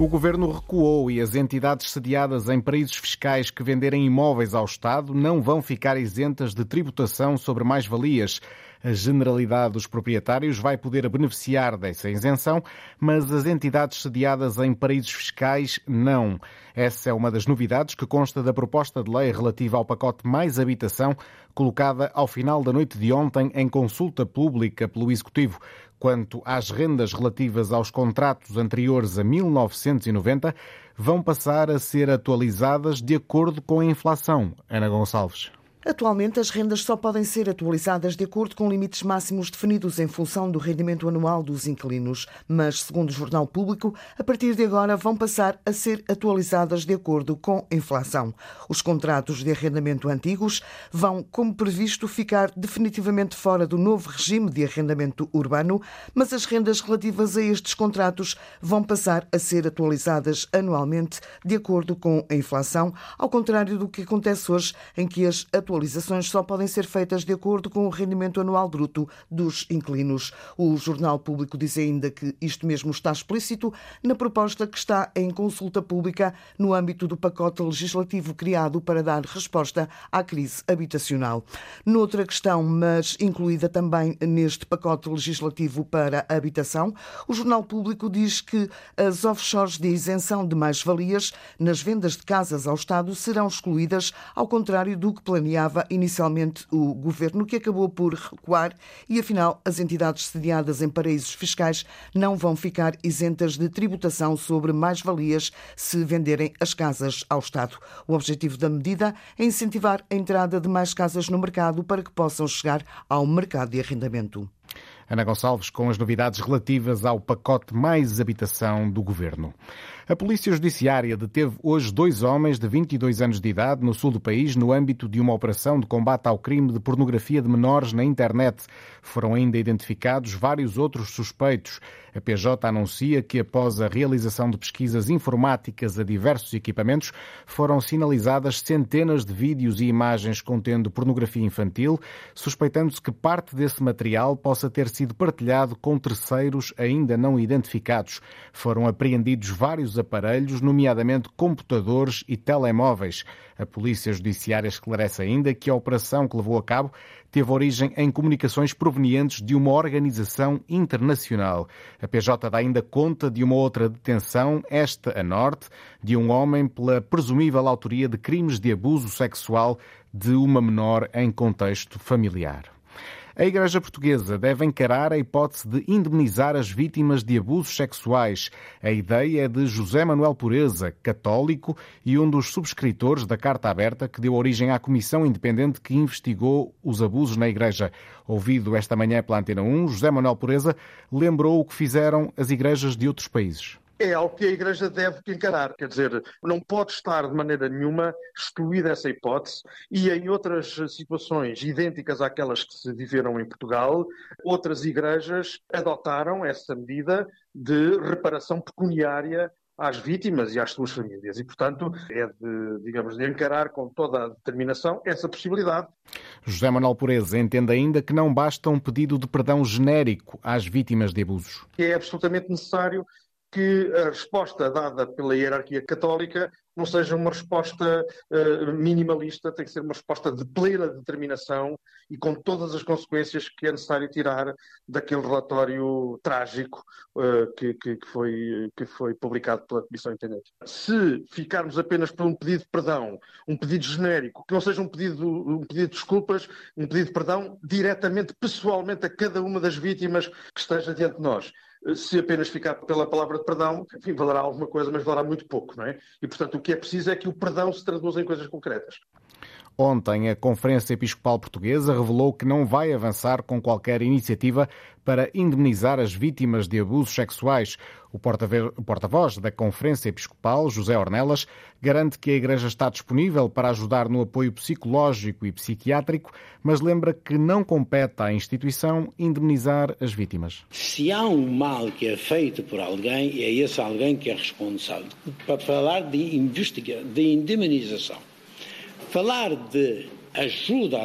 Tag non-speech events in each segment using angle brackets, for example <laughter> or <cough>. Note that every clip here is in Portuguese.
O governo recuou e as entidades sediadas em paraísos fiscais que venderem imóveis ao Estado não vão ficar isentas de tributação sobre mais-valias. A generalidade dos proprietários vai poder beneficiar dessa isenção, mas as entidades sediadas em paraísos fiscais não. Essa é uma das novidades que consta da proposta de lei relativa ao pacote Mais Habitação, colocada ao final da noite de ontem em consulta pública pelo Executivo. Quanto às rendas relativas aos contratos anteriores a 1990, vão passar a ser atualizadas de acordo com a inflação. Ana Gonçalves. Atualmente, as rendas só podem ser atualizadas de acordo com limites máximos definidos em função do rendimento anual dos inquilinos, mas, segundo o Jornal Público, a partir de agora vão passar a ser atualizadas de acordo com a inflação. Os contratos de arrendamento antigos vão, como previsto, ficar definitivamente fora do novo regime de arrendamento urbano, mas as rendas relativas a estes contratos vão passar a ser atualizadas anualmente de acordo com a inflação, ao contrário do que acontece hoje, em que as atualizações só podem ser feitas de acordo com o rendimento anual bruto dos inquilinos. O Jornal Público diz ainda que isto mesmo está explícito na proposta que está em consulta pública no âmbito do pacote legislativo criado para dar resposta à crise habitacional. Noutra questão, mas incluída também neste pacote legislativo para a habitação, o Jornal Público diz que as offshores de isenção de mais-valias nas vendas de casas ao Estado serão excluídas, ao contrário do que planeava inicialmente o governo, que acabou por recuar e, afinal, as entidades sediadas em paraísos fiscais não vão ficar isentas de tributação sobre mais-valias se venderem as casas ao Estado. O objetivo da medida é incentivar a entrada de mais casas no mercado para que possam chegar ao mercado de arrendamento. Ana Gonçalves com as novidades relativas ao pacote Mais Habitação do Governo. A Polícia Judiciária deteve hoje dois homens de 22 anos de idade no sul do país no âmbito de uma operação de combate ao crime de pornografia de menores na internet. Foram ainda identificados vários outros suspeitos. A PJ anuncia que, após a realização de pesquisas informáticas a diversos equipamentos, foram sinalizadas centenas de vídeos e imagens contendo pornografia infantil, suspeitando-se que parte desse material possa ter sido partilhado com terceiros ainda não identificados. Foram apreendidos vários aparelhos, nomeadamente computadores e telemóveis. A Polícia Judiciária esclarece ainda que a operação que levou a cabo teve origem em comunicações provenientes de uma organização internacional. A PJ dá ainda conta de uma outra detenção, esta a norte, de um homem pela presumível autoria de crimes de abuso sexual de uma menor em contexto familiar. A Igreja Portuguesa deve encarar a hipótese de indemnizar as vítimas de abusos sexuais. A ideia é de José Manuel Pureza, católico e um dos subscritores da Carta Aberta que deu origem à comissão independente que investigou os abusos na Igreja. Ouvido esta manhã pela Antena 1, José Manuel Pureza lembrou o que fizeram as igrejas de outros países é algo que a Igreja deve encarar. Quer dizer, não pode estar de maneira nenhuma excluída essa hipótese e em outras situações idênticas àquelas que se viveram em Portugal, outras igrejas adotaram essa medida de reparação pecuniária às vítimas e às suas famílias. E, portanto, é de, digamos, de encarar com toda a determinação essa possibilidade. José Manuel Pureza entende ainda que não basta um pedido de perdão genérico às vítimas de abusos. É absolutamente necessário que a resposta dada pela hierarquia católica não seja uma resposta uh, minimalista, tem que ser uma resposta de plena determinação e com todas as consequências que é necessário tirar daquele relatório trágico uh, que, que, que, foi, que foi publicado pela Comissão Independente. Se ficarmos apenas por um pedido de perdão, um pedido genérico, que não seja um pedido, um pedido de desculpas, um pedido de perdão diretamente, pessoalmente, a cada uma das vítimas que esteja diante de nós se apenas ficar pela palavra de perdão, enfim, valerá alguma coisa, mas valerá muito pouco, não é? E, portanto, o que é preciso é que o perdão se traduza em coisas concretas. Ontem, a Conferência Episcopal Portuguesa revelou que não vai avançar com qualquer iniciativa para indemnizar as vítimas de abusos sexuais. O porta-voz da Conferência Episcopal, José Ornelas, garante que a Igreja está disponível para ajudar no apoio psicológico e psiquiátrico, mas lembra que não compete à instituição indemnizar as vítimas. Se há um mal que é feito por alguém, é esse alguém que é responsável. Para falar de, de indemnização Falar de ajuda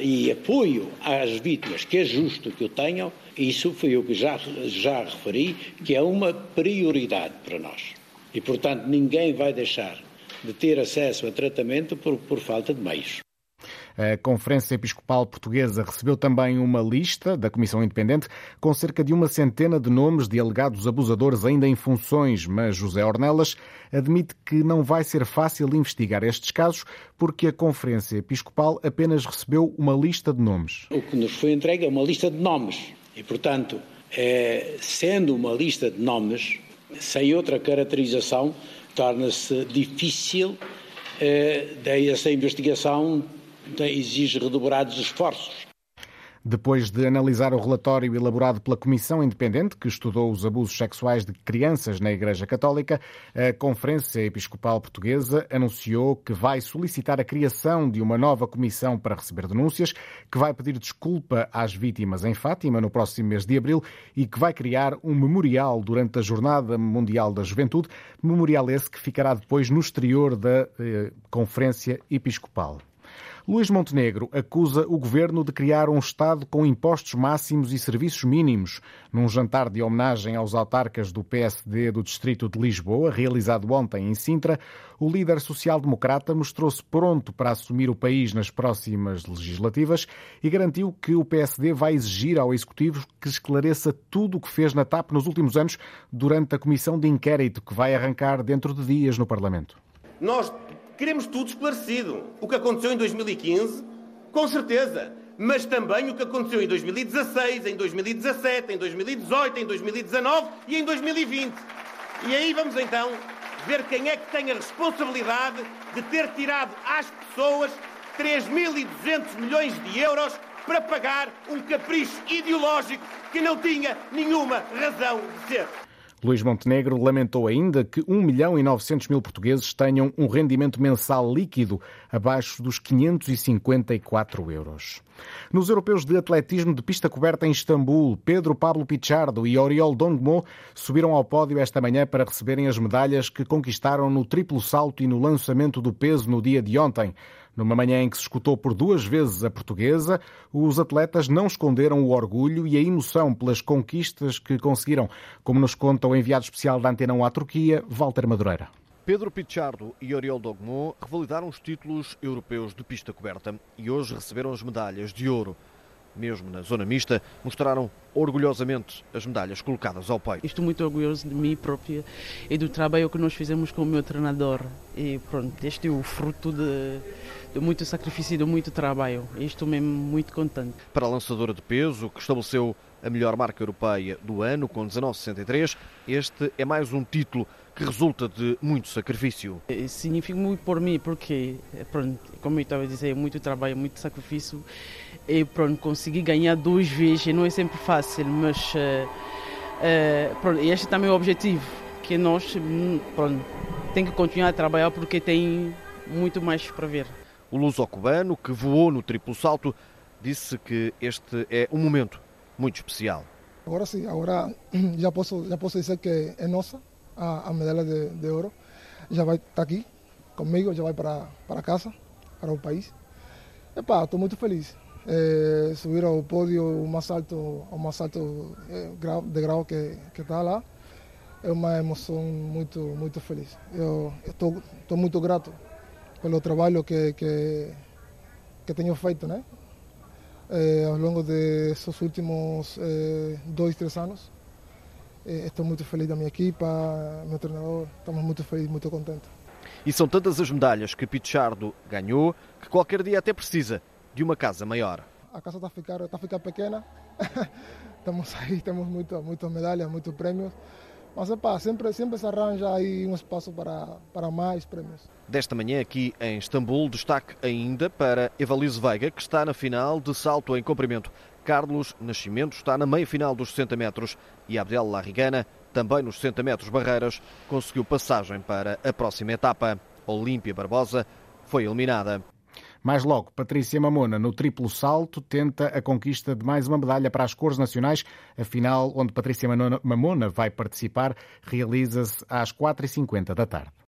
e apoio às vítimas, que é justo que o tenham, isso foi o que já, já referi, que é uma prioridade para nós. E, portanto, ninguém vai deixar de ter acesso a tratamento por, por falta de meios. A Conferência Episcopal Portuguesa recebeu também uma lista da Comissão Independente com cerca de uma centena de nomes de alegados abusadores ainda em funções, mas José Ornelas admite que não vai ser fácil investigar estes casos porque a Conferência Episcopal apenas recebeu uma lista de nomes. O que nos foi entregue é uma lista de nomes e, portanto, é, sendo uma lista de nomes, sem outra caracterização, torna-se difícil é, essa investigação exige redobrados esforços. Depois de analisar o relatório elaborado pela Comissão Independente, que estudou os abusos sexuais de crianças na Igreja Católica, a Conferência Episcopal Portuguesa anunciou que vai solicitar a criação de uma nova comissão para receber denúncias, que vai pedir desculpa às vítimas em Fátima no próximo mês de abril e que vai criar um memorial durante a Jornada Mundial da Juventude, memorial esse que ficará depois no exterior da eh, Conferência Episcopal. Luís Montenegro acusa o governo de criar um Estado com impostos máximos e serviços mínimos. Num jantar de homenagem aos autarcas do PSD do Distrito de Lisboa, realizado ontem em Sintra, o líder social-democrata mostrou-se pronto para assumir o país nas próximas legislativas e garantiu que o PSD vai exigir ao Executivo que esclareça tudo o que fez na TAP nos últimos anos durante a comissão de inquérito que vai arrancar dentro de dias no Parlamento. Nós Queremos tudo esclarecido. O que aconteceu em 2015, com certeza. Mas também o que aconteceu em 2016, em 2017, em 2018, em 2019 e em 2020. E aí vamos então ver quem é que tem a responsabilidade de ter tirado às pessoas 3.200 milhões de euros para pagar um capricho ideológico que não tinha nenhuma razão de ser. Luís Montenegro lamentou ainda que 1 milhão e 900 mil portugueses tenham um rendimento mensal líquido abaixo dos 554 euros. Nos europeus de atletismo de pista coberta em Istambul, Pedro Pablo Pichardo e Oriol Dongmo subiram ao pódio esta manhã para receberem as medalhas que conquistaram no triplo salto e no lançamento do peso no dia de ontem. Numa manhã em que se escutou por duas vezes a portuguesa, os atletas não esconderam o orgulho e a emoção pelas conquistas que conseguiram, como nos conta o enviado especial da Antena 1 à Turquia, Walter Madureira. Pedro Pichardo e Oriol Dogmo revalidaram os títulos europeus de pista coberta e hoje receberam as medalhas de ouro mesmo na zona mista, mostraram orgulhosamente as medalhas colocadas ao peito. Estou muito orgulhoso de mim própria e do trabalho que nós fizemos com o meu treinador. E pronto, este é o fruto de, de muito sacrifício e de muito trabalho. E estou mesmo muito contente. Para a lançadora de peso, que estabeleceu a melhor marca europeia do ano, com 19,63, este é mais um título que resulta de muito sacrifício. Significa muito por mim, porque, pronto, como eu estava a dizer, muito trabalho, muito sacrifício e pronto, consegui ganhar duas vezes, não é sempre fácil, mas uh, uh, pronto, este também é o objetivo, que nós hum, pronto, tem que continuar a trabalhar porque tem muito mais para ver. O luso-cubano, que voou no triplo salto, disse que este é um momento muito especial. Agora sim, agora <clears throat> já posso, já posso dizer que é nossa a, a medalha de, de ouro. Já vai estar aqui comigo, já vai para, para casa, para o país. Epá, estou muito feliz eh, subir ao pódio o mais alto, o mais alto eh, grau, degrau que, está lá. É uma emoção muito, muito feliz. Estou muito grato pelo trabalho que, que, que tenho feito, né? Eh, ao longo desses últimos eh, dois, três anos. Eh, estou muito feliz da minha equipa, meu treinador, estamos muito felizes, muito contentes. E são tantas as medalhas que Pichardo ganhou que qualquer dia até precisa de uma casa maior. A casa está a ficar, está a ficar pequena, <laughs> estamos aí, temos muito, muitas medalhas, muitos prêmios. Mas epá, sempre, sempre se arranja aí um espaço para, para mais prêmios. Desta manhã aqui em Istambul, destaque ainda para Evalise Veiga, que está na final de salto em comprimento. Carlos Nascimento está na meia-final dos 60 metros e Abdel Larrigana, também nos 60 metros barreiras, conseguiu passagem para a próxima etapa. Olímpia Barbosa foi eliminada. Mais logo, Patrícia Mamona, no triplo salto, tenta a conquista de mais uma medalha para as cores nacionais. A final, onde Patrícia Mamona vai participar, realiza-se às 4h50 da tarde.